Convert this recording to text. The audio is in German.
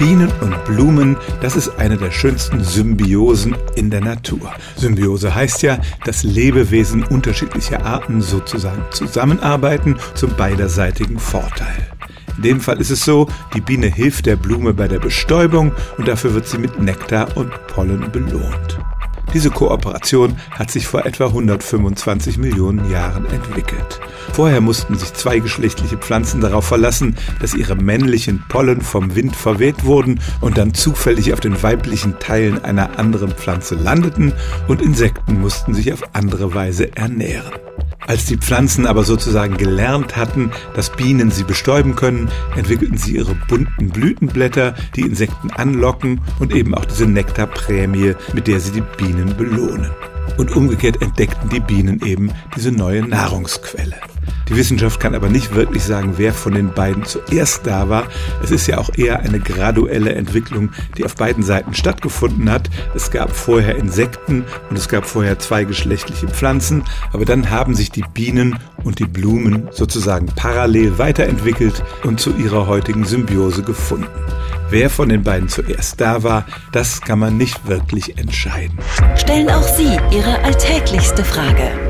Bienen und Blumen, das ist eine der schönsten Symbiosen in der Natur. Symbiose heißt ja, dass Lebewesen unterschiedlicher Arten sozusagen zusammenarbeiten zum beiderseitigen Vorteil. In dem Fall ist es so, die Biene hilft der Blume bei der Bestäubung und dafür wird sie mit Nektar und Pollen belohnt. Diese Kooperation hat sich vor etwa 125 Millionen Jahren entwickelt. Vorher mussten sich zweigeschlechtliche Pflanzen darauf verlassen, dass ihre männlichen Pollen vom Wind verweht wurden und dann zufällig auf den weiblichen Teilen einer anderen Pflanze landeten und Insekten mussten sich auf andere Weise ernähren. Als die Pflanzen aber sozusagen gelernt hatten, dass Bienen sie bestäuben können, entwickelten sie ihre bunten Blütenblätter, die Insekten anlocken und eben auch diese Nektarprämie, mit der sie die Bienen belohnen. Und umgekehrt entdeckten die Bienen eben diese neue Nahrungsquelle. Die Wissenschaft kann aber nicht wirklich sagen, wer von den beiden zuerst da war. Es ist ja auch eher eine graduelle Entwicklung, die auf beiden Seiten stattgefunden hat. Es gab vorher Insekten und es gab vorher zweigeschlechtliche Pflanzen, aber dann haben sich die Bienen und die Blumen sozusagen parallel weiterentwickelt und zu ihrer heutigen Symbiose gefunden. Wer von den beiden zuerst da war, das kann man nicht wirklich entscheiden. Stellen auch Sie Ihre alltäglichste Frage